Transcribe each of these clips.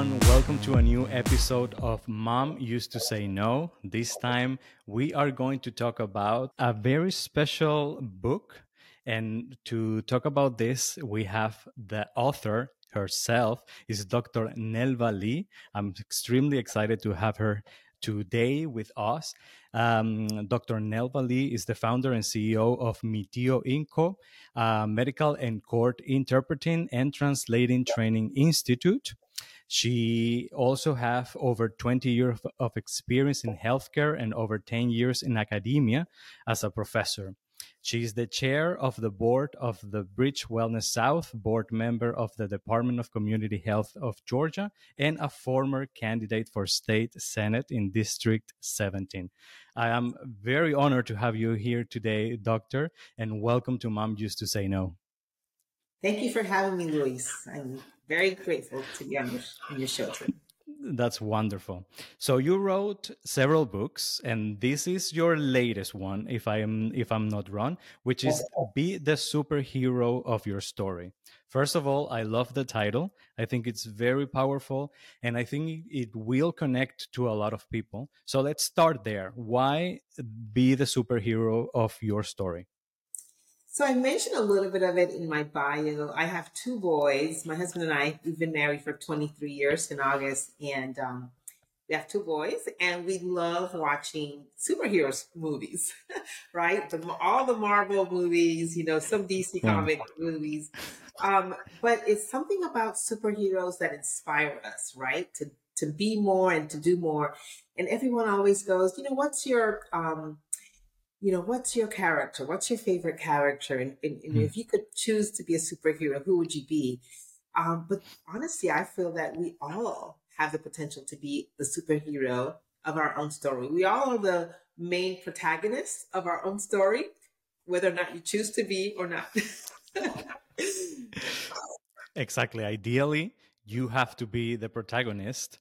everyone. Welcome to a new episode of Mom Used to Say No. This time we are going to talk about a very special book. And to talk about this, we have the author herself is Dr. Nelva Lee. I'm extremely excited to have her today with us. Um, Dr. Nelva Lee is the founder and CEO of Mitio Inco, Medical and Court Interpreting and Translating Training Institute. She also have over 20 years of experience in healthcare and over 10 years in academia as a professor. She is the chair of the board of the Bridge Wellness South, board member of the Department of Community Health of Georgia, and a former candidate for state senate in District 17. I am very honored to have you here today, Doctor, and welcome to Mom Used to Say No. Thank you for having me, Luis. I'm very grateful to be on your, on your show today. That's wonderful. So you wrote several books, and this is your latest one, if I am if I'm not wrong, which is oh. "Be the Superhero of Your Story." First of all, I love the title. I think it's very powerful, and I think it will connect to a lot of people. So let's start there. Why be the superhero of your story? So I mentioned a little bit of it in my bio. I have two boys. My husband and I, we've been married for 23 years in August, and um, we have two boys, and we love watching superheroes movies, right? The, all the Marvel movies, you know, some DC hmm. comic movies. Um, but it's something about superheroes that inspire us, right? To to be more and to do more. And everyone always goes, you know, what's your um, you know, what's your character? What's your favorite character? And, and, and mm. if you could choose to be a superhero, who would you be? Um, but honestly, I feel that we all have the potential to be the superhero of our own story. We all are the main protagonists of our own story, whether or not you choose to be or not. exactly. Ideally, you have to be the protagonist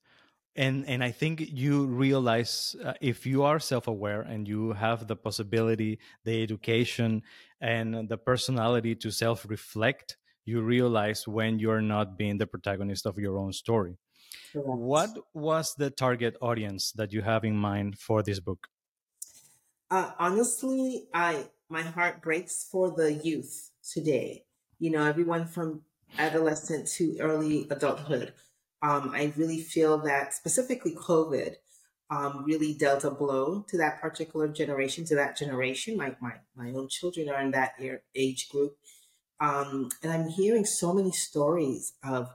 and and i think you realize uh, if you are self-aware and you have the possibility the education and the personality to self-reflect you realize when you're not being the protagonist of your own story. Correct. what was the target audience that you have in mind for this book? Uh, honestly i my heart breaks for the youth today. You know everyone from adolescent to early adulthood um, I really feel that specifically COVID um, really dealt a blow to that particular generation, to that generation. My, my, my own children are in that age group. Um, and I'm hearing so many stories of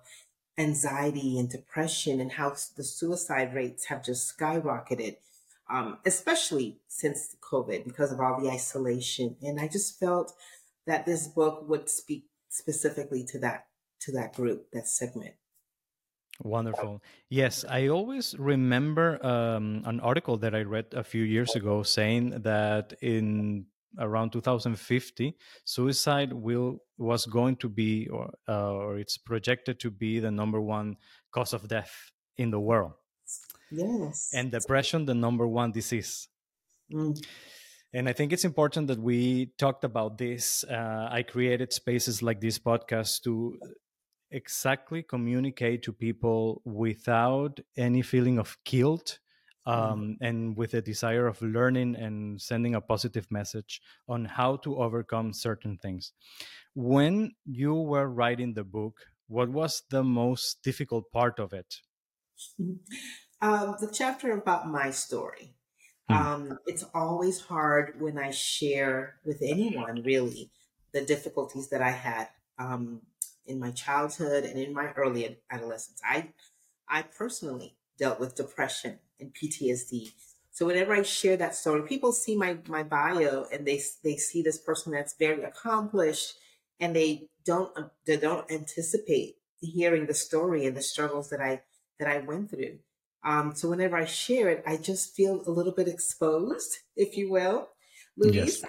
anxiety and depression and how the suicide rates have just skyrocketed, um, especially since COVID because of all the isolation. And I just felt that this book would speak specifically to that to that group, that segment. Wonderful. Yes, I always remember um, an article that I read a few years ago saying that in around 2050, suicide will was going to be, or uh, or it's projected to be the number one cause of death in the world. Yes. And depression, the number one disease. Mm. And I think it's important that we talked about this. Uh, I created spaces like this podcast to exactly communicate to people without any feeling of guilt mm-hmm. um, and with a desire of learning and sending a positive message on how to overcome certain things. When you were writing the book, what was the most difficult part of it? Um, the chapter about my story. Hmm. Um, it's always hard when I share with anyone, really, the difficulties that I had um, in my childhood and in my early adolescence. I, I personally dealt with depression and PTSD. So whenever I share that story, people see my, my bio and they, they see this person that's very accomplished and they don't, they don't anticipate hearing the story and the struggles that I, that I went through. Um, so whenever I share it, I just feel a little bit exposed, if you will, Luis, yes.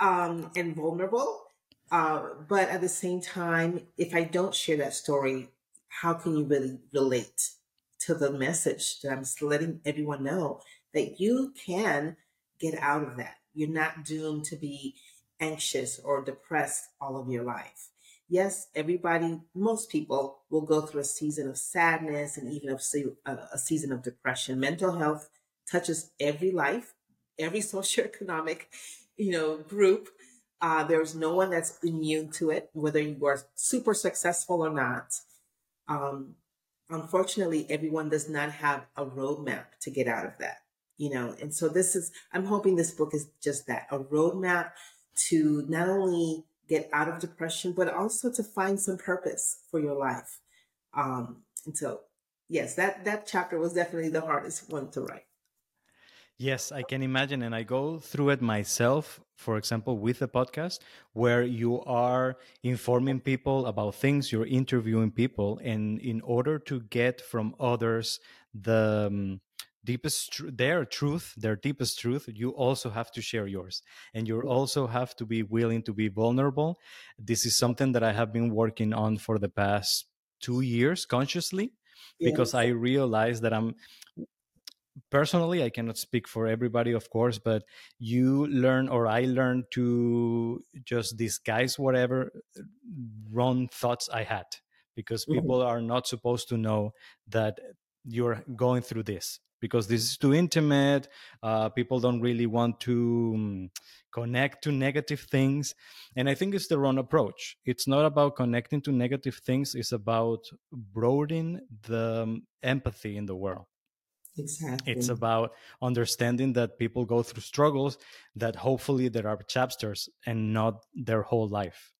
um, and vulnerable. Uh, but at the same time, if I don't share that story, how can you really relate to the message that I'm letting everyone know that you can get out of that? You're not doomed to be anxious or depressed all of your life. yes, everybody, most people will go through a season of sadness and even a, a season of depression. Mental health touches every life, every socioeconomic, you know, group. Uh, there's no one that's immune to it, whether you are super successful or not. Um, unfortunately, everyone does not have a roadmap to get out of that, you know. And so this is, I'm hoping this book is just that a roadmap to not only get out of depression, but also to find some purpose for your life. Um, and so, yes, that that chapter was definitely the hardest one to write. Yes, I can imagine. And I go through it myself, for example, with a podcast where you are informing people about things, you're interviewing people. And in order to get from others the um, deepest tr- their truth their deepest truth you also have to share yours and you also have to be willing to be vulnerable this is something that i have been working on for the past two years consciously because i realize that i'm personally i cannot speak for everybody of course but you learn or i learn to just disguise whatever wrong thoughts i had because people are not supposed to know that you're going through this because this is too intimate. Uh, people don't really want to um, connect to negative things. And I think it's the wrong approach. It's not about connecting to negative things, it's about broadening the um, empathy in the world. Exactly. It's about understanding that people go through struggles, that hopefully there are chapters and not their whole life.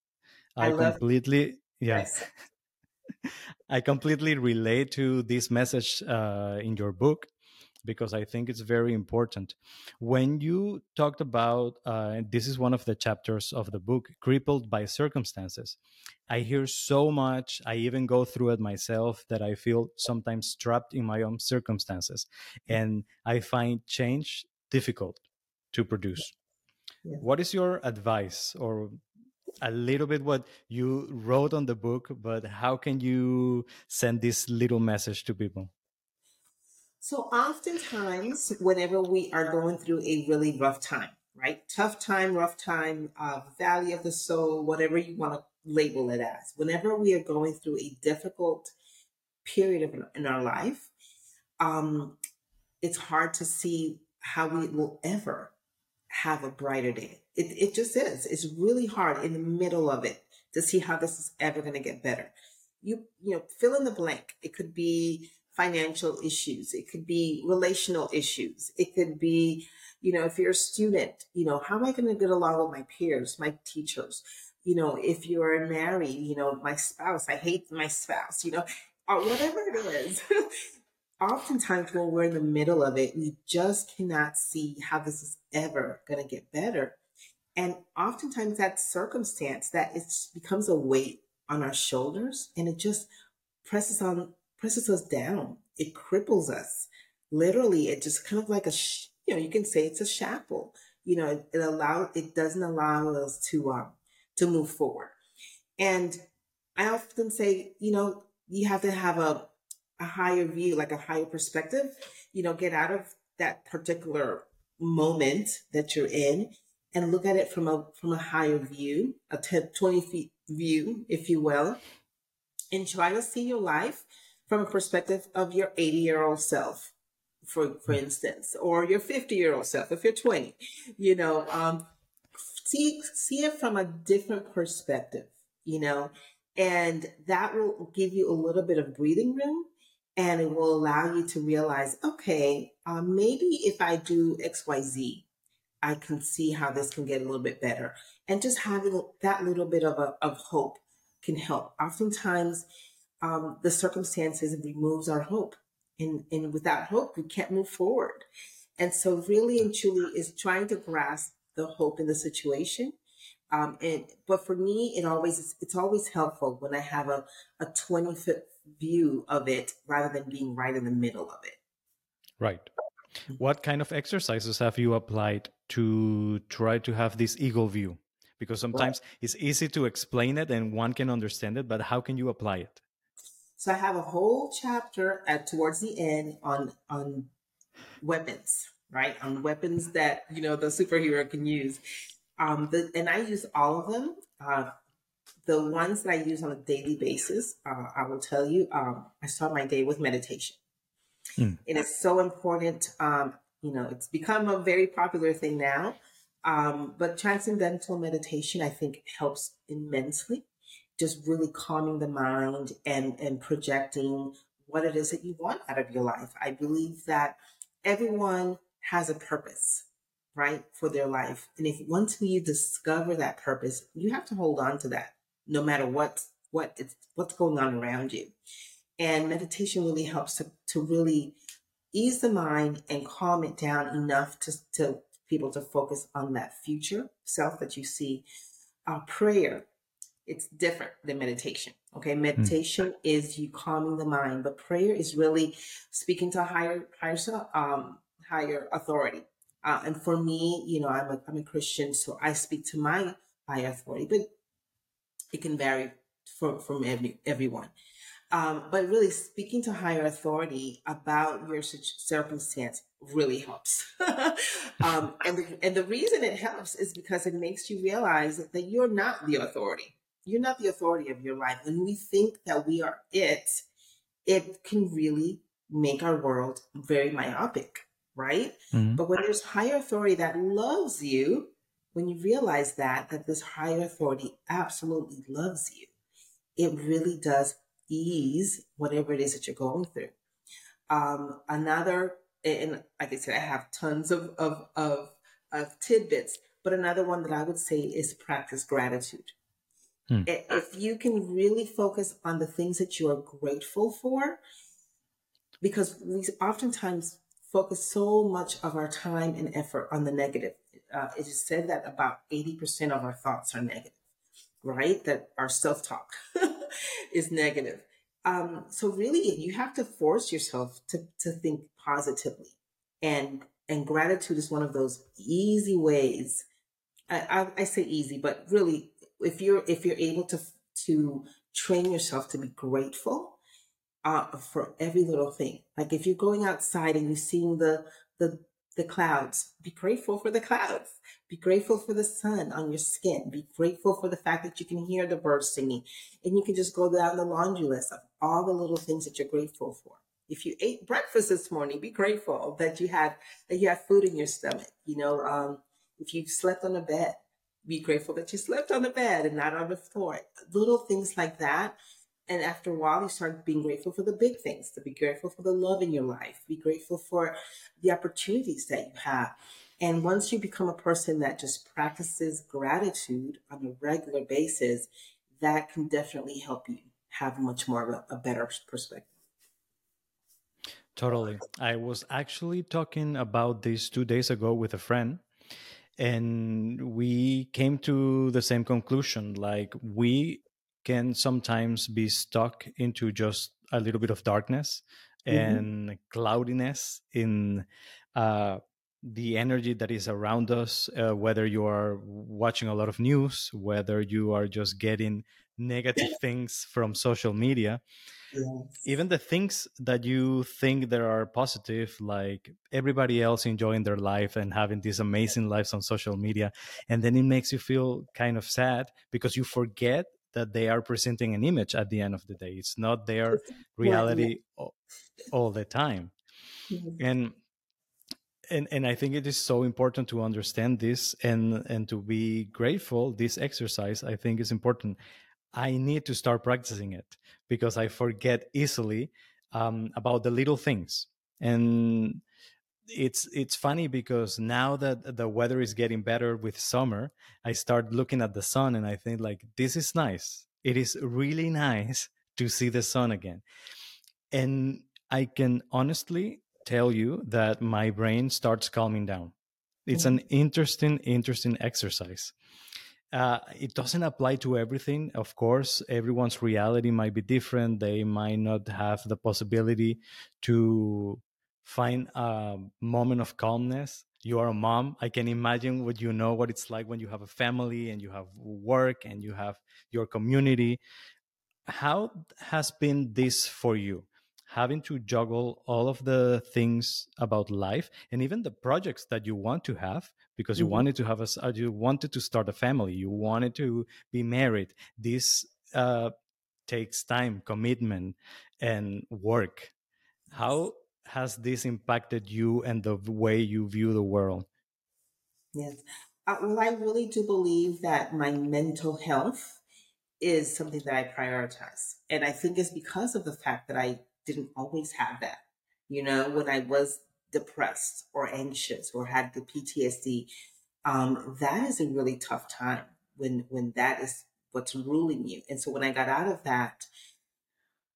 I, I completely, yes. I completely relate to this message uh, in your book because I think it's very important. When you talked about uh, this is one of the chapters of the book, crippled by circumstances. I hear so much. I even go through it myself that I feel sometimes trapped in my own circumstances, and I find change difficult to produce. Yeah. What is your advice or a little bit what you wrote on the book, but how can you send this little message to people? So oftentimes, whenever we are going through a really rough time, right? Tough time, rough time, uh, valley of the soul, whatever you want to label it as. Whenever we are going through a difficult period of, in our life, um, it's hard to see how we will ever have a brighter day. It, it just is. It's really hard in the middle of it to see how this is ever going to get better. You, you know, fill in the blank. It could be financial issues. It could be relational issues. It could be, you know, if you're a student, you know, how am I going to get along with my peers, my teachers? You know, if you're married, you know, my spouse, I hate my spouse, you know, or whatever it is. Oftentimes, when we're in the middle of it, we just cannot see how this is ever going to get better. And oftentimes, that circumstance that it becomes a weight on our shoulders and it just presses on presses us down. It cripples us. Literally, it just kind of like a, sh- you know, you can say it's a shackle. You know, it, it allows, it doesn't allow us to, um, to move forward. And I often say, you know, you have to have a, a higher view, like a higher perspective, you know, get out of that particular moment that you're in and look at it from a, from a higher view, a 10, 20 feet view, if you will, and try to see your life from a perspective of your 80 year old self, for, for hmm. instance, or your 50 year old self, if you're 20, you know, um, see, see it from a different perspective, you know, and that will give you a little bit of breathing room and it will allow you to realize, okay, uh, maybe if I do X, Y, Z, I can see how this can get a little bit better. And just having that little bit of a, of hope can help. Oftentimes, um, the circumstances removes our hope. And, and without hope, we can't move forward. And so, really and truly, is trying to grasp the hope in the situation. Um, and but for me, it always it's always helpful when I have a a twenty foot view of it rather than being right in the middle of it. Right. Mm-hmm. What kind of exercises have you applied to try to have this eagle view? Because sometimes right. it's easy to explain it and one can understand it, but how can you apply it? So I have a whole chapter at towards the end on on weapons, right? On weapons that you know the superhero can use. Um, the, and I use all of them. Uh, the ones that I use on a daily basis, uh, I will tell you, um, I start my day with meditation. Mm. And it's so important. Um, you know, it's become a very popular thing now. Um, but transcendental meditation, I think, helps immensely. Just really calming the mind and, and projecting what it is that you want out of your life. I believe that everyone has a purpose, right, for their life. And if once you discover that purpose, you have to hold on to that, no matter what what it's what's going on around you. And meditation really helps to, to really ease the mind and calm it down enough to, to people to focus on that future self that you see. Uh, prayer, it's different than meditation. Okay, hmm. meditation mm. is you calming the mind, but prayer is really speaking to a higher, higher, um, higher authority. Uh, and for me, you know, I'm a, I'm a Christian, so I speak to my higher authority, but it can vary from from every, everyone. Um, but really, speaking to higher authority about your circumstance really helps. um, and, the, and the reason it helps is because it makes you realize that you're not the authority. You're not the authority of your life. When we think that we are it, it can really make our world very myopic, right? Mm-hmm. But when there's higher authority that loves you, when you realize that, that this higher authority absolutely loves you, it really does ease whatever it is that you're going through. Um, another, and like I said, I have tons of, of, of, of tidbits, but another one that I would say is practice gratitude. Hmm. If you can really focus on the things that you are grateful for, because we oftentimes focus so much of our time and effort on the negative. Uh, it is said that about 80% of our thoughts are negative, right? That our self talk is negative. Um, so really, you have to force yourself to to think positively, and and gratitude is one of those easy ways. I, I, I say easy, but really, if you're if you're able to to train yourself to be grateful uh, for every little thing, like if you're going outside and you're seeing the the the clouds. Be grateful for the clouds. Be grateful for the sun on your skin. Be grateful for the fact that you can hear the birds singing. And you can just go down the laundry list of all the little things that you're grateful for. If you ate breakfast this morning, be grateful that you had that you have food in your stomach. You know, um, if you slept on a bed, be grateful that you slept on the bed and not on the floor. Little things like that and after a while, you start being grateful for the big things, to be grateful for the love in your life, be grateful for the opportunities that you have. And once you become a person that just practices gratitude on a regular basis, that can definitely help you have much more of a, a better perspective. Totally. I was actually talking about this two days ago with a friend, and we came to the same conclusion. Like, we can sometimes be stuck into just a little bit of darkness mm-hmm. and cloudiness in uh, the energy that is around us, uh, whether you are watching a lot of news, whether you are just getting negative things from social media. Yes. Even the things that you think that are positive, like everybody else enjoying their life and having these amazing lives on social media, and then it makes you feel kind of sad because you forget that they are presenting an image at the end of the day. It's not their reality all, all the time. Mm-hmm. And and and I think it is so important to understand this and and to be grateful. This exercise I think is important. I need to start practicing it because I forget easily um, about the little things. And it's it's funny because now that the weather is getting better with summer i start looking at the sun and i think like this is nice it is really nice to see the sun again and i can honestly tell you that my brain starts calming down it's an mm-hmm. interesting interesting exercise uh, it doesn't apply to everything. Of course everyone's reality might be different. They might not have the possibility to find a moment of calmness. You are a mom. I can imagine what you know what it's like when you have a family and you have work and you have your community. How has been this for you? Having to juggle all of the things about life and even the projects that you want to have because you mm-hmm. wanted to have a uh, you wanted to start a family you wanted to be married. This uh, takes time commitment and work. How has this impacted you and the way you view the world? Yes. Uh, well i really do believe that my mental health is something that i prioritize and i think it's because of the fact that i didn't always have that. You know when i was depressed or anxious or had the PTSD, um, that is a really tough time when when that is what's ruling you. And so when I got out of that,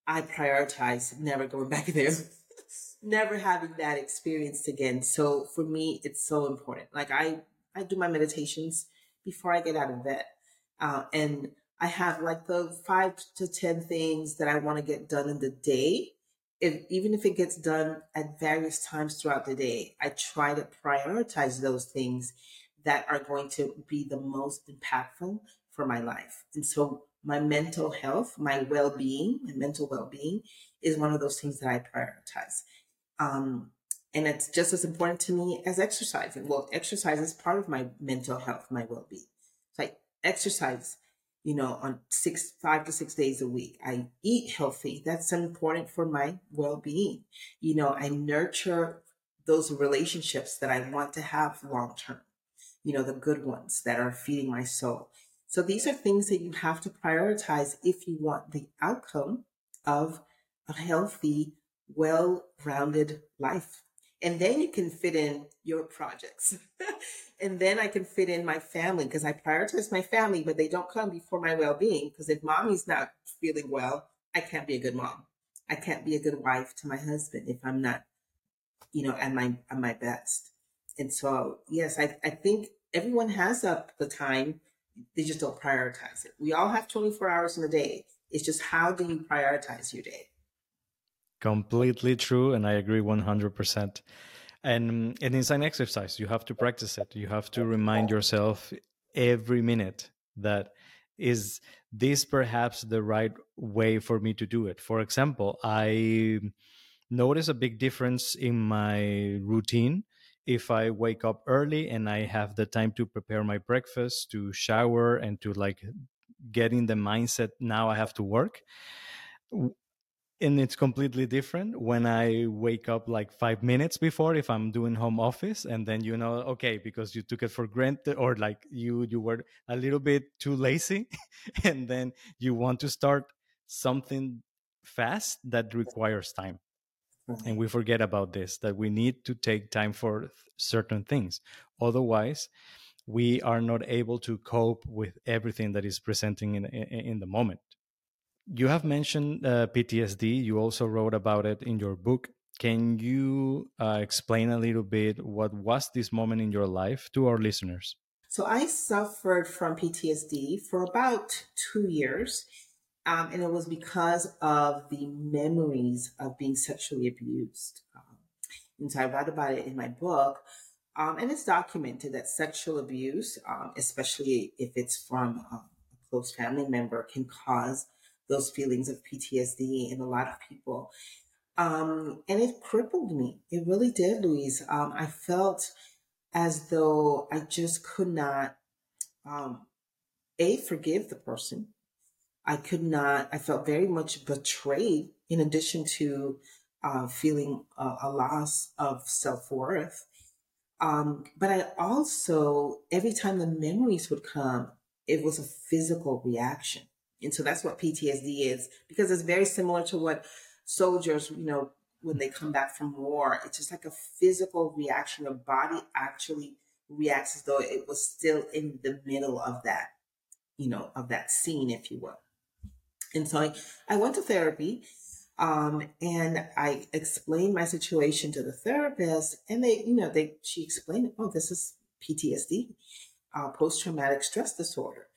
I prioritized never going back there, never having that experience again. So for me, it's so important. Like I I do my meditations before I get out of bed, uh, and I have like the five to ten things that I want to get done in the day if, even if it gets done at various times throughout the day, I try to prioritize those things that are going to be the most impactful for my life. And so my mental health, my well-being, my mental well-being is one of those things that I prioritize. Um, and it's just as important to me as exercising. Well, exercise is part of my mental health, my well-being. So I exercise you know, on six, five to six days a week. I eat healthy. That's important for my well being. You know, I nurture those relationships that I want to have long term, you know, the good ones that are feeding my soul. So these are things that you have to prioritize if you want the outcome of a healthy, well rounded life. And then you can fit in your projects. and then I can fit in my family because I prioritize my family, but they don't come before my well being. Because if mommy's not feeling well, I can't be a good mom. I can't be a good wife to my husband if I'm not, you know, at my at my best. And so, yes, I, I think everyone has up the time. They just don't prioritize it. We all have 24 hours in a day. It's just how do you prioritize your day? Completely true. And I agree 100% and and it's an exercise. You have to practice it. You have to remind yourself every minute that is this perhaps the right way for me to do it. For example i notice a big difference in my routine. If i wake up early and i have the time to prepare my breakfast to shower and to like get in the mindset now i have to work and it's completely different when I wake up like five minutes before if I'm doing home office, and then you know, okay, because you took it for granted, or like you you were a little bit too lazy, and then you want to start something fast that requires time, mm-hmm. and we forget about this that we need to take time for certain things, otherwise. We are not able to cope with everything that is presenting in in, in the moment you have mentioned uh, PTSD. You also wrote about it in your book. Can you uh, explain a little bit what was this moment in your life to our listeners? So, I suffered from PTSD for about two years. Um, and it was because of the memories of being sexually abused. Um, and so I write about it in my book. Um, and it's documented that sexual abuse, um, especially if it's from a close family member, can cause those feelings of PTSD in a lot of people. Um, and it crippled me. It really did, Luis. Um, I felt as though I just could not, um, A, forgive the person. I could not, I felt very much betrayed in addition to uh, feeling a, a, loss of self worth. Um, but I also, every time the memories would come, it was a physical reaction. And so that's what PTSD is because it's very similar to what soldiers, you know, when they come back from war, it's just like a physical reaction. The body actually reacts as though it was still in the middle of that, you know, of that scene, if you will. And so I, I went to therapy um, and I explained my situation to the therapist and they, you know, they, she explained, oh, this is PTSD, uh, post-traumatic stress disorder.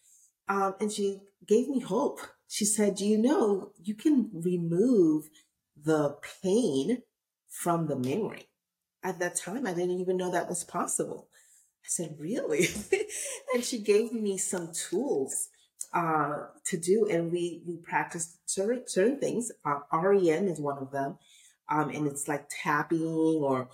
Um, and she gave me hope. She said, "Do you know, you can remove the pain from the memory. At that time, I didn't even know that was possible. I said, really? and she gave me some tools uh, to do. And we, we practiced certain, certain things. Uh, REM is one of them. Um, and it's like tapping or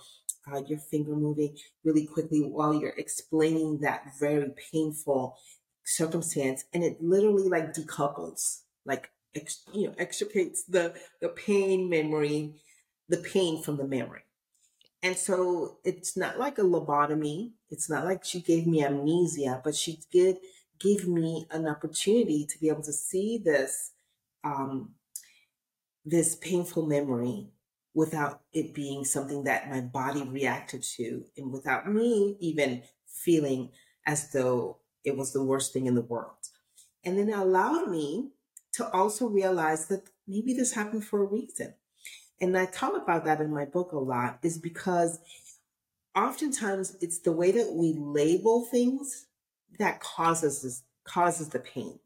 uh, your finger moving really quickly while you're explaining that very painful circumstance, and it literally like decouples, like ex- you know, extricates the the pain memory, the pain from the memory. And so it's not like a lobotomy. It's not like she gave me amnesia, but she did give me an opportunity to be able to see this um, this painful memory without it being something that my body reacted to and without me even feeling as though it was the worst thing in the world. And then it allowed me to also realize that maybe this happened for a reason. And I talk about that in my book a lot is because oftentimes it's the way that we label things that causes this, causes the pain.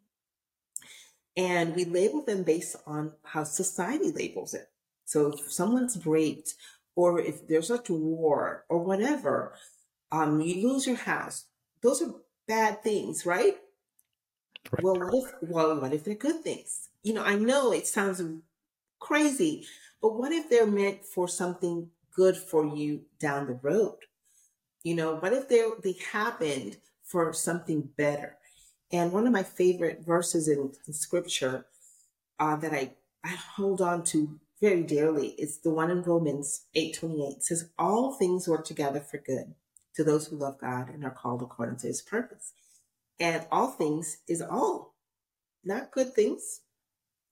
And we label them based on how society labels it. So if someone's raped or if there's a war or whatever, um, you lose your house. Those are bad things, right? right? Well, what if, well, what if they're good things? You know, I know it sounds crazy, but what if they're meant for something good for you down the road? You know, what if they they happened for something better? And one of my favorite verses in, in scripture uh, that I, I hold on to very dearly is the one in Romans 8:28 says all things work together for good to those who love God and are called according to his purpose. And all things is all. Not good things,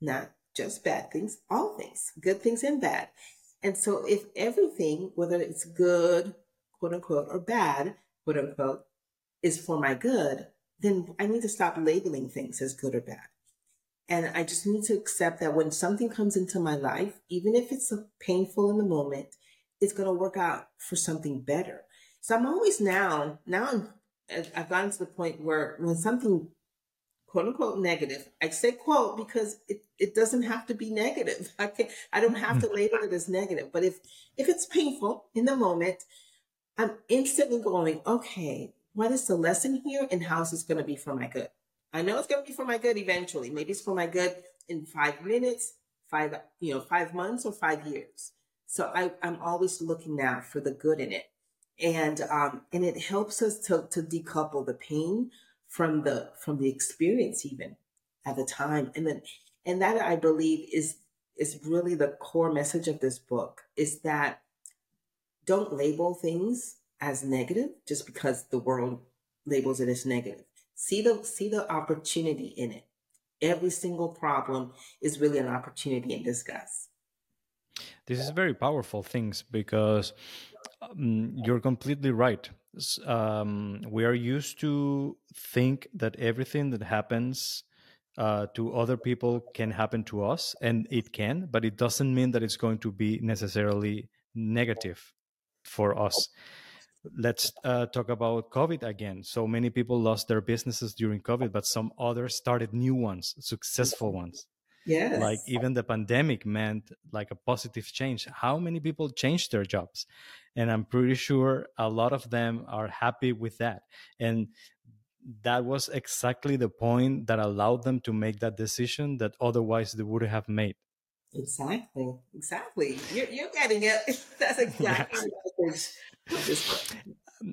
not just bad things, all things, good things and bad. And so if everything, whether it's good, quote unquote, or bad, quote unquote, is for my good, then I need to stop labeling things as good or bad. And I just need to accept that when something comes into my life, even if it's painful in the moment, it's going to work out for something better. So I'm always now, now I'm, I've gotten to the point where when something quote unquote negative, I say quote because it, it doesn't have to be negative. I can I don't have to mm. label it as negative. But if if it's painful in the moment, I'm instantly going, okay, what is the lesson here and how is this going to be for my good? I know it's going to be for my good eventually. Maybe it's for my good in five minutes, five, you know, five months or five years. So I, I'm always looking now for the good in it. And, um, and it helps us to, to decouple the pain from the, from the experience even at the time. And then, and that I believe is, is really the core message of this book is that don't label things as negative just because the world labels it as negative. See the see the opportunity in it. Every single problem is really an opportunity in disguise. This is very powerful things because um, you're completely right. Um, we are used to think that everything that happens uh, to other people can happen to us, and it can, but it doesn't mean that it's going to be necessarily negative for us. Let's uh, talk about covid again. So many people lost their businesses during covid but some others started new ones successful ones yes. like even the pandemic meant like a positive change. How many people changed their jobs? And i'm pretty sure a lot of them are happy with that. And that was exactly the point that allowed them to make that decision that otherwise they would have made. Exactly. Exactly. You're, you're getting it. That's exactly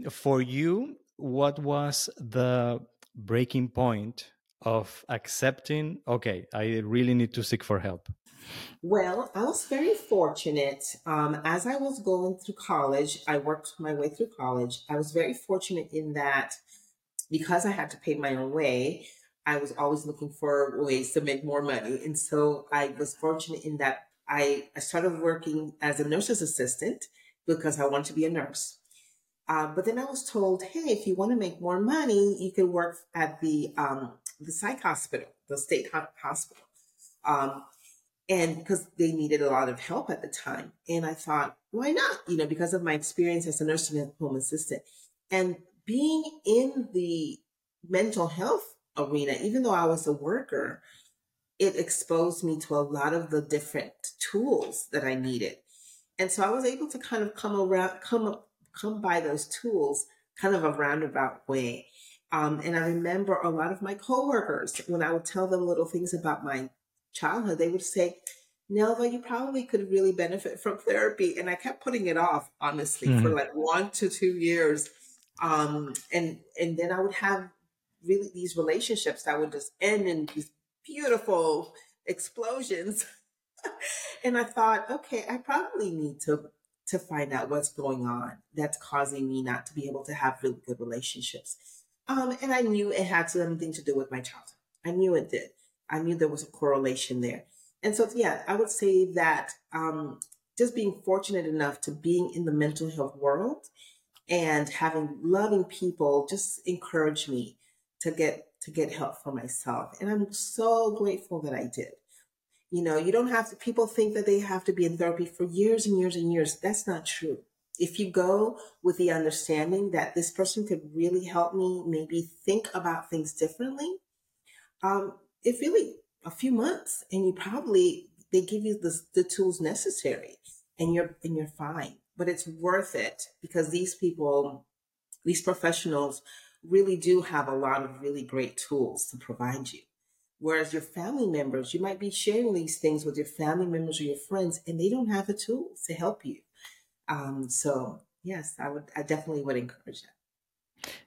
For you, what was the breaking point of accepting, okay, I really need to seek for help? Well, I was very fortunate. Um, as I was going through college, I worked my way through college. I was very fortunate in that because I had to pay my own way, I was always looking for ways to make more money. And so I was fortunate in that I, I started working as a nurse's assistant because I wanted to be a nurse. Uh, but then I was told, hey, if you want to make more money, you can work at the um, the psych hospital, the state ho- hospital, um, and because they needed a lot of help at the time. And I thought, why not? You know, because of my experience as a nursing home assistant, and being in the mental health arena, even though I was a worker, it exposed me to a lot of the different tools that I needed. And so I was able to kind of come around, come, up, come by those tools kind of a roundabout way. Um, and I remember a lot of my coworkers, when I would tell them little things about my childhood, they would say, Nelva, you probably could really benefit from therapy. And I kept putting it off, honestly, mm-hmm. for like one to two years. Um, and and then I would have really these relationships that would just end in these beautiful explosions. and I thought, okay, I probably need to to find out what's going on that's causing me not to be able to have really good relationships. Um, and I knew it had something to do with my childhood. I knew it did. I knew there was a correlation there. And so, yeah, I would say that um, just being fortunate enough to being in the mental health world and having loving people just encouraged me to get to get help for myself. And I'm so grateful that I did. You know, you don't have to, people think that they have to be in therapy for years and years and years. That's not true. If you go with the understanding that this person could really help me maybe think about things differently, um, it really a few months and you probably they give you the, the tools necessary and you're and you're fine but it's worth it because these people these professionals really do have a lot of really great tools to provide you. Whereas your family members you might be sharing these things with your family members or your friends and they don't have the tools to help you um, so yes i would i definitely would encourage that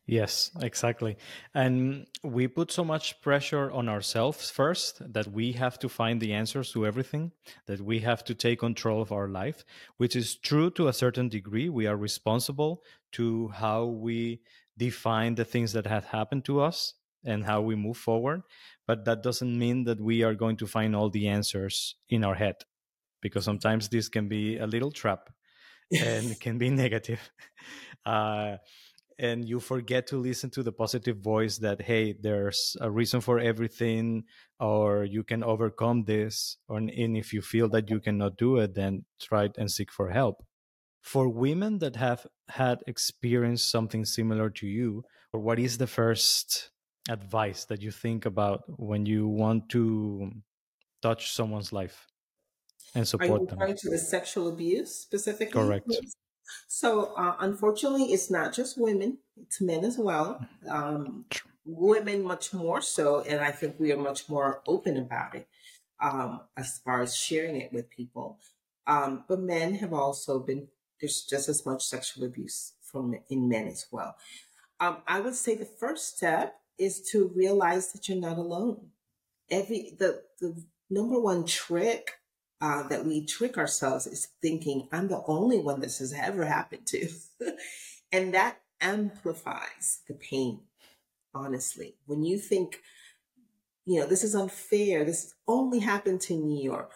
Yes, exactly. And we put so much pressure on ourselves first that we have to find the answers to everything, that we have to take control of our life, which is true to a certain degree. We are responsible to how we define the things that have happened to us and how we move forward. But that doesn't mean that we are going to find all the answers in our head, because sometimes this can be a little trap and can be negative. Uh, and you forget to listen to the positive voice that hey there's a reason for everything or you can overcome this or and if you feel that you cannot do it then try and seek for help for women that have had experienced something similar to you or what is the first advice that you think about when you want to touch someone's life and support Are you them to the sexual abuse specifically correct so, uh, unfortunately, it's not just women; it's men as well. Um, women much more so, and I think we are much more open about it um, as far as sharing it with people. Um, but men have also been there's just as much sexual abuse from in men as well. Um, I would say the first step is to realize that you're not alone. Every the the number one trick uh, that we trick ourselves is thinking, I'm the only one this has ever happened to. and that amplifies the pain, honestly. When you think, you know, this is unfair, this only happened to me, or,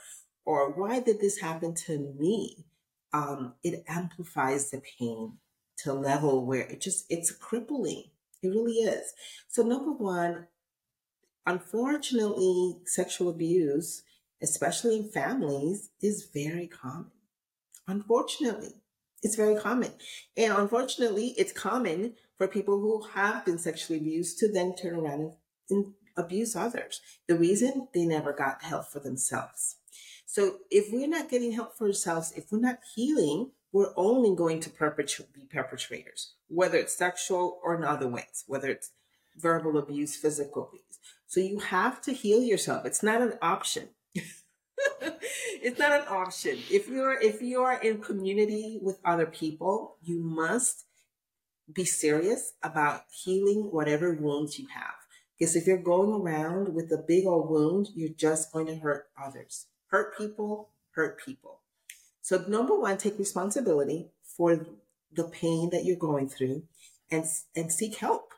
or why did this happen to me? Um, it amplifies the pain to a level where it just, it's crippling. It really is. So, number one, unfortunately, sexual abuse especially in families, is very common. Unfortunately, it's very common. And unfortunately, it's common for people who have been sexually abused to then turn around and, abuse others. The reason they never got help for themselves. So if we're not getting help for ourselves, if we're not healing, we're only going to perpetrate, be perpetrators, whether it's sexual or in other ways, whether it's verbal abuse, physical abuse. So you have to heal yourself. It's not an option. it's not an option. If you're if you are in community with other people, you must be serious about healing whatever wounds you have. Because if you're going around with a big old wound, you're just going to hurt others. Hurt people, hurt people. So number one, take responsibility for the pain that you're going through and and seek help.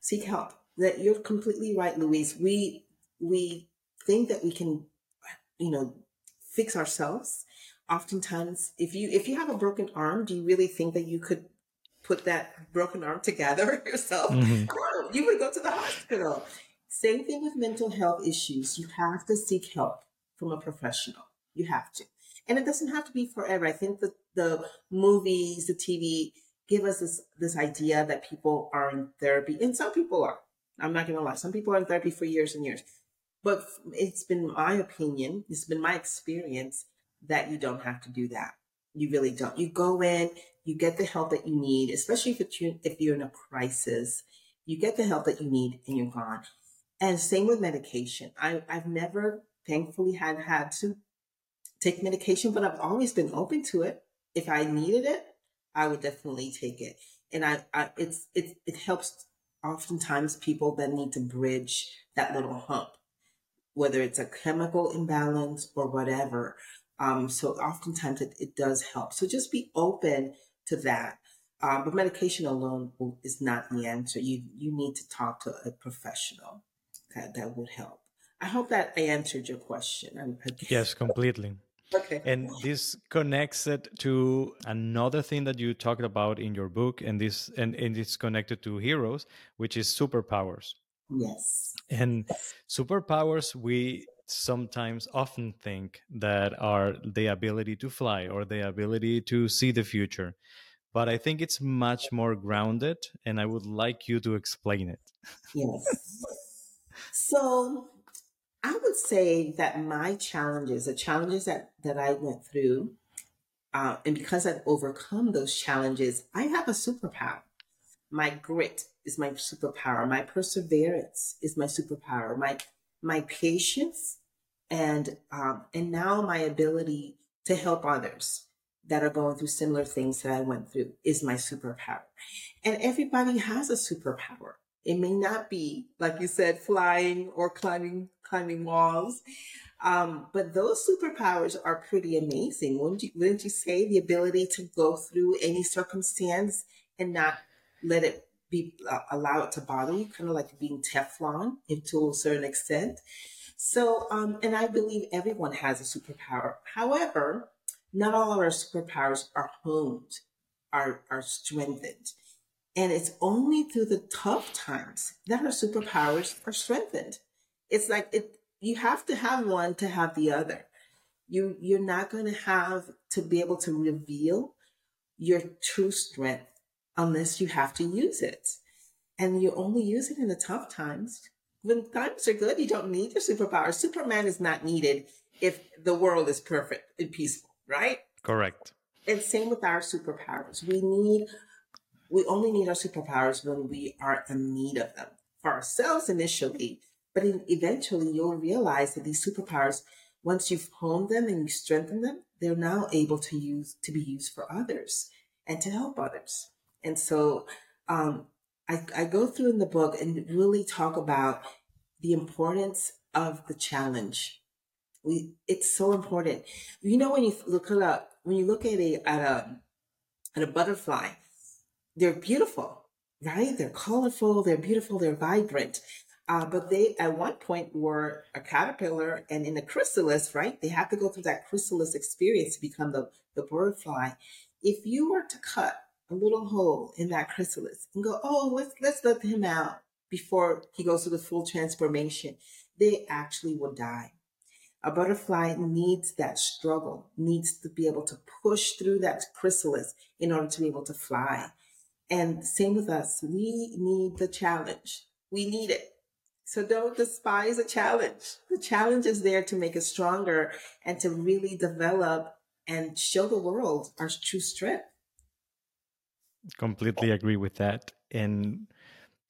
Seek help. That you're completely right, Luis. We we think that we can you know, fix ourselves. Oftentimes, if you if you have a broken arm, do you really think that you could put that broken arm together yourself? Mm-hmm. No, you would go to the hospital. Same thing with mental health issues. You have to seek help from a professional. You have to. And it doesn't have to be forever. I think that the movies, the TV give us this, this idea that people are in therapy, and some people are. I'm not going to lie. Some people are in therapy for years and years. But it's been my opinion, it's been my experience that you don't have to do that. You really don't. You go in, you get the help that you need, especially if you're, if you're in a crisis. You get the help that you need and you're gone. And same with medication. I, I've never, thankfully, had had to take medication, but I've always been open to it. If I needed it, I would definitely take it. And I, I it's it it helps oftentimes people that need to bridge that little hump, whether it's a chemical imbalance or whatever. Um, so oftentimes it, it does help. So just be open to that. Um, but medication alone is not the answer. You you need to talk to a professional that that would help. I hope that I answered your question. yes, completely. Okay. And this connects it to another thing that you talked about in your book, and this and, and it's connected to heroes, which is superpowers. Yes. And superpowers, we sometimes often think that are the ability to fly or the ability to see the future. But I think it's much more grounded, and I would like you to explain it. Yes. so I would say that my challenges, the challenges that, that I went through, uh, and because I've overcome those challenges, I have a superpower. My grit is my superpower. My perseverance is my superpower. My my patience and um, and now my ability to help others that are going through similar things that I went through is my superpower. And everybody has a superpower. It may not be, like you said, flying or climbing climbing walls. Um, but those superpowers are pretty amazing. Wouldn't you, wouldn't you say the ability to go through any circumstance and not let it be, uh, allow it to bother you, kind of like being Teflon to a certain extent. So, um, and I believe everyone has a superpower. However, not all of our superpowers are honed, are, are strengthened. And it's only through the tough times that our superpowers are strengthened it's like it you have to have one to have the other. You you're not going to have to be able to reveal your true strength unless you have to use it. And you only use it in the tough times. When times are good, you don't need your superpower. Superman is not needed if the world is perfect and peaceful, right? Correct. And same with our superpowers. We need we only need our superpowers when we are in need of them. For ourselves initially, but eventually, you'll realize that these superpowers, once you've honed them and you strengthen them, they're now able to use to be used for others and to help others. And so, um, I, I go through in the book and really talk about the importance of the challenge. We, it's so important. You know, when you look it up, when you look at a, at a, at a butterfly, they're beautiful, right? They're colorful, they're beautiful, they're vibrant. Uh, but they at one point were a caterpillar and in a chrysalis, right? They have to go through that chrysalis experience to become the, the bird fly. If you were to cut a little hole in that chrysalis and go, oh, let's let's let him out before he goes through the full transformation, they actually will die. A butterfly needs that struggle, needs to be able to push through that chrysalis in order to be able to fly. And same with us, we need the challenge. We need it so don't despise a challenge. The challenge is there to make us stronger and to really develop and show the world our true strength. Completely agree with that. And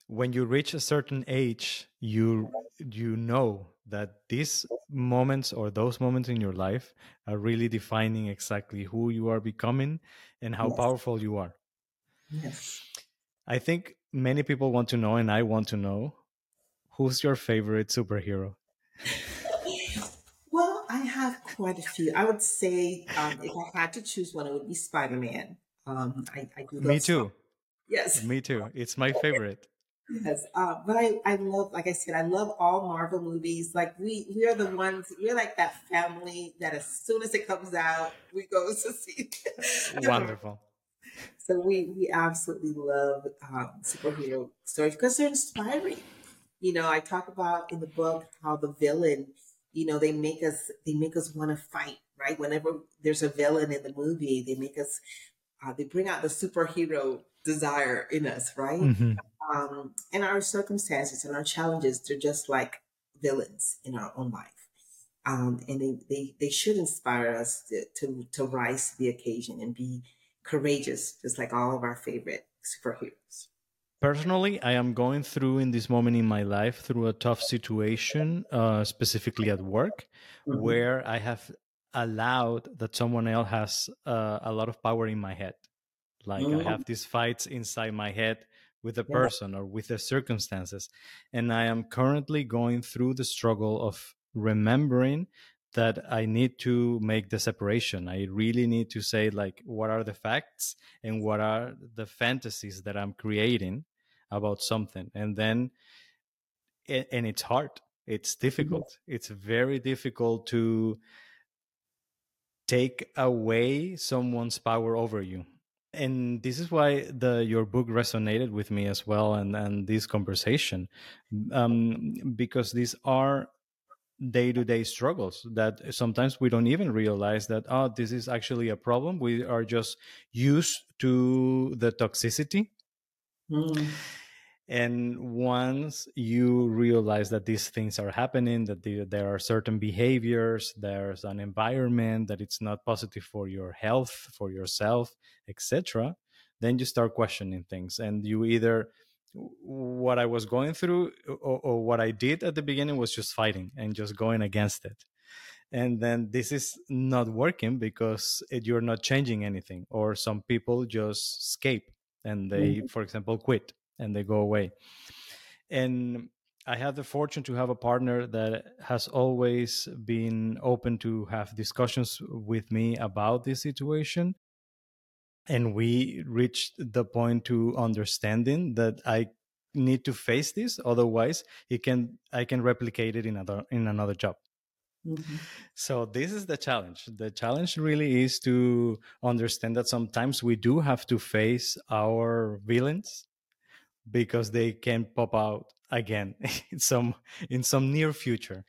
when you reach a certain age, you you know that these moments or those moments in your life are really defining exactly who you are becoming and how yes. powerful you are. Yes. I think many people want to know, and I want to know Who's your favorite superhero? well, I have quite a few. I would say um, if I had to choose one, it would be Spider Man. Um, I, I Me too. Yes. Me too. It's my favorite. Yes, uh, but I, I love, like I said, I love all Marvel movies. Like we, we are the ones, we're like that family that as soon as it comes out, we go to see. Wonderful. So we, we absolutely love um, superhero stories because they're inspiring. You know, I talk about in the book how the villain, you know, they make us they make us want to fight, right? Whenever there's a villain in the movie, they make us uh, they bring out the superhero desire in us, right? Mm-hmm. Um, and our circumstances and our challenges, they're just like villains in our own life. Um, and they, they, they should inspire us to, to, to rise to the occasion and be courageous, just like all of our favorite superheroes. Personally, I am going through in this moment in my life through a tough situation, uh, specifically at work, mm-hmm. where I have allowed that someone else has uh, a lot of power in my head. Like mm-hmm. I have these fights inside my head with a person yeah. or with the circumstances. And I am currently going through the struggle of remembering that I need to make the separation. I really need to say, like, what are the facts and what are the fantasies that I'm creating about something. And then, and it's hard, it's difficult. It's very difficult to take away someone's power over you. And this is why the your book resonated with me as well and and this conversation um, because these are day-to-day struggles that sometimes we don't even realize that oh this is actually a problem. We are just used to the toxicity. Mm. And once you realize that these things are happening that the, there are certain behaviors there's an environment that it's not positive for your health for yourself etc then you start questioning things. And you either what i was going through or, or what i did at the beginning was just fighting and just going against it. And then this is not working because it, you're not changing anything or some people just escape and they mm-hmm. for example quit and they go away. And I had the fortune to have a partner that has always been open to have discussions with me about this situation. And we reached the point to understanding that I need to face this, otherwise, it can I can replicate it in another in another job. Mm-hmm. So this is the challenge. The challenge really is to understand that sometimes we do have to face our villains because they can pop out again in some in some near future.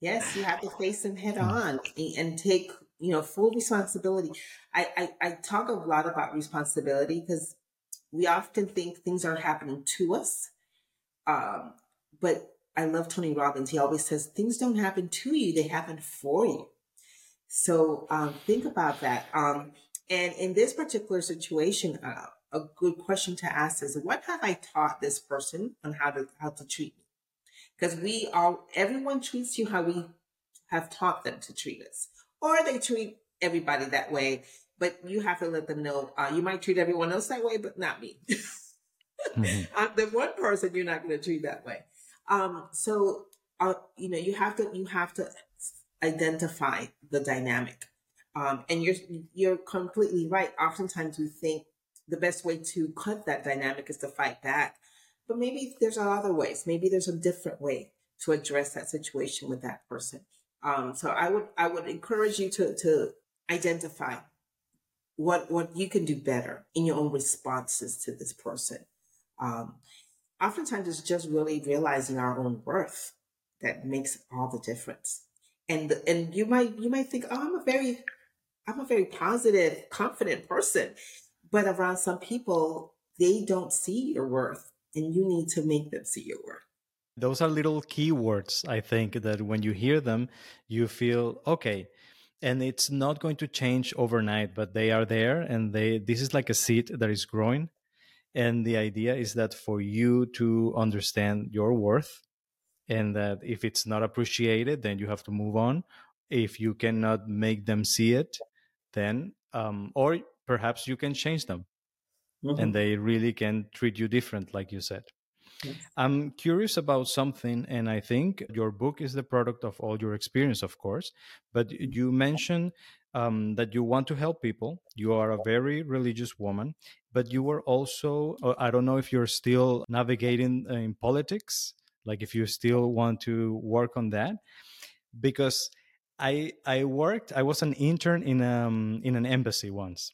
Yes, you have to face them head mm. on and take you know full responsibility. I I, I talk a lot about responsibility because we often think things are happening to us, um, but I love Tony Robbins. He always says things don't happen to you; they happen for you. So um, think about that. Um, and in this particular situation, uh, a good question to ask is what have I taught this person on how to how to treat me? Because we all everyone treats you how we have taught them to treat us, or they treat everybody that way. But you have to let them know uh, you might treat everyone else that way, but not me. mm-hmm. I'm the one person you're not going to treat that way. Um, so uh, you know you have to you have to identify the dynamic. Um, and you're you're completely right. Oftentimes we think the best way to cut that dynamic is to fight back. But maybe there's other ways. Maybe there's a different way to address that situation with that person. Um, so I would I would encourage you to to identify what what you can do better in your own responses to this person. Um, oftentimes, it's just really realizing our own worth that makes all the difference. And and you might you might think, oh, I'm a very I'm a very positive, confident person. But around some people, they don't see your worth, and you need to make them see your worth. Those are little keywords, I think, that when you hear them, you feel okay. And it's not going to change overnight, but they are there, and they this is like a seed that is growing. And the idea is that for you to understand your worth, and that if it's not appreciated, then you have to move on. If you cannot make them see it, then um, or perhaps you can change them mm-hmm. and they really can treat you different like you said yes. i'm curious about something and i think your book is the product of all your experience of course but you mentioned um, that you want to help people you are a very religious woman but you were also uh, i don't know if you're still navigating in politics like if you still want to work on that because I I worked. I was an intern in um in an embassy once,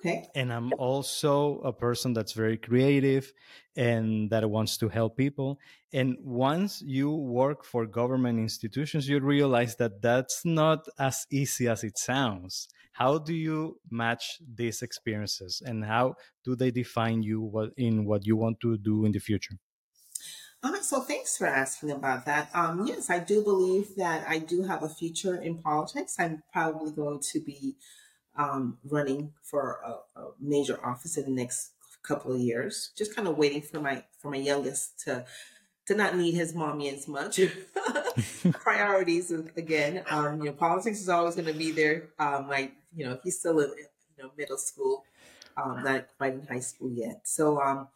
Okay. And I'm also a person that's very creative and that wants to help people. And once you work for government institutions, you realize that that's not as easy as it sounds. How do you match these experiences and how do they define you in what you want to do in the future? All right, so thanks for asking about that. Um, yes, I do believe that I do have a future in politics. I'm probably going to be um, running for a, a, major office in the next couple of years. Just kind of waiting for my for my youngest to to not need his mommy as much. priorities again. Um, you know, politics is always going to be there. Um, like you know, he's still in you know middle school, um, not quite in high school yet. So, um,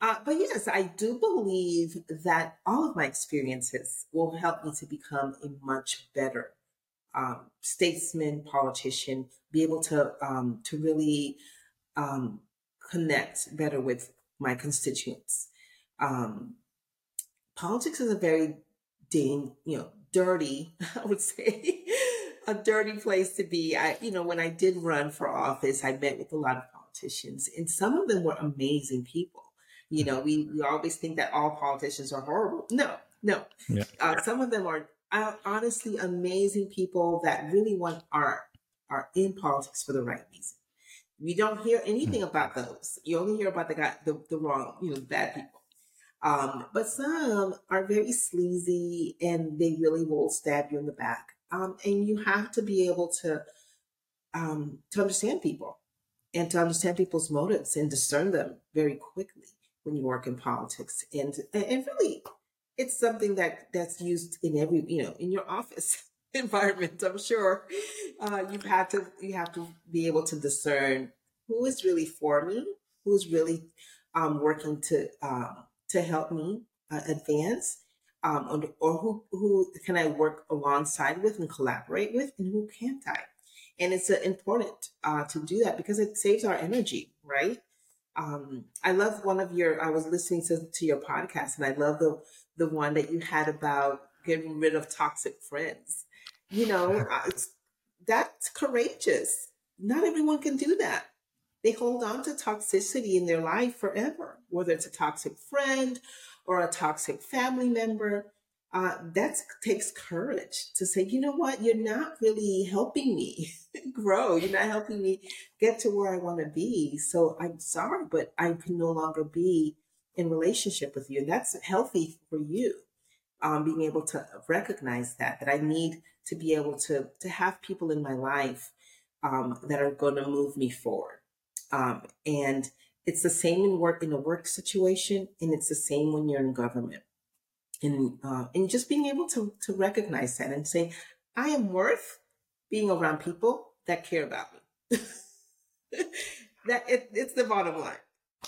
uh, but yes, I do believe that all of my experiences will help me to become a much better um, statesman, politician, be able to um, to really um, connect better with my constituents. Um, politics is a very dang, you know, dirty, I would say, a dirty place to be. I, you know, when I did run for office, I met with a lot of politicians, and some of them were amazing people. You know, we, we always think that all politicians are horrible. No, no. Yeah. Uh, some of them are honestly amazing people that really want art are in politics for the right reason. You don't hear anything hmm. about those. You only hear about the guy, the, the wrong, you know, bad people. Um, but some are very sleazy and they really will stab you in the back. Um, and you have to be able to um, to understand people and to understand people's motives and discern them very quickly when you work in politics. And and really, it's something that that's used in every you know in your office environment. I'm sure uh, you've had to you have to be able to discern who is really for me, who's really um, working to um, to help me uh, advance, um, or, or who who can I work alongside with and collaborate with, and who can't I? And it's uh, important uh, to do that because it saves our energy, right? Um, I love one of your. I was listening to, to your podcast, and I love the the one that you had about getting rid of toxic friends. You know, uh, that's courageous. Not everyone can do that they hold on to toxicity in their life forever, whether it's a toxic friend or a toxic family member. Uh, that takes courage to say, you know what, you're not really helping me grow. You're not helping me get to where I want to be. So I'm sorry, but I can no longer be in relationship with you. And that's healthy for you. Um, being able to recognize that, that I need to be able to, to have people in my life um, that are going to move me forward. Um, and it's the same in work in a work situation, and it's the same when you're in government. And uh, and just being able to to recognize that and say, I am worth being around people that care about me. that it, it's the bottom line.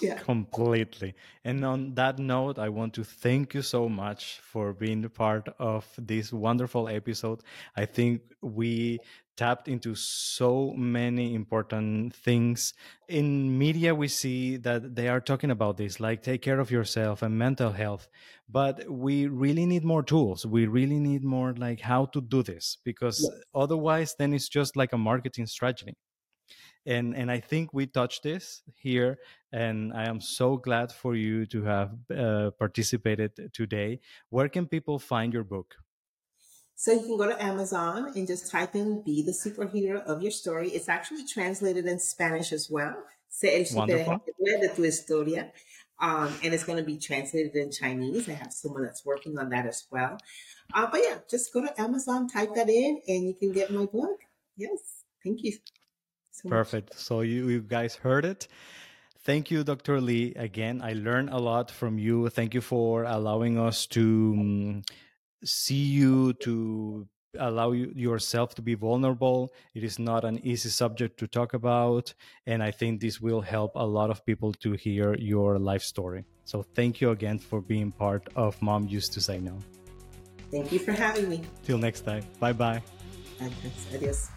Yeah. Completely. And on that note, I want to thank you so much for being a part of this wonderful episode. I think we tapped into so many important things. In media, we see that they are talking about this, like take care of yourself and mental health. But we really need more tools. We really need more like how to do this because yes. otherwise, then it's just like a marketing strategy and and I think we touched this here, and I am so glad for you to have uh, participated today. Where can people find your book? So you can go to Amazon and just type in "Be the superhero of your story." It's actually translated in Spanish as well. Sé el superhéroe de tu historia. Um, and it's going to be translated in Chinese. I have someone that's working on that as well. Uh, but yeah, just go to Amazon, type that in, and you can get my book. Yes, thank you. So Perfect. Much. So you, you guys heard it. Thank you, Dr. Lee. Again, I learned a lot from you. Thank you for allowing us to um, see you, to allow you, yourself to be vulnerable. It is not an easy subject to talk about. And I think this will help a lot of people to hear your life story. So thank you again for being part of Mom Used to Say No. Thank you for having me. Till next time. Bye bye. Adios.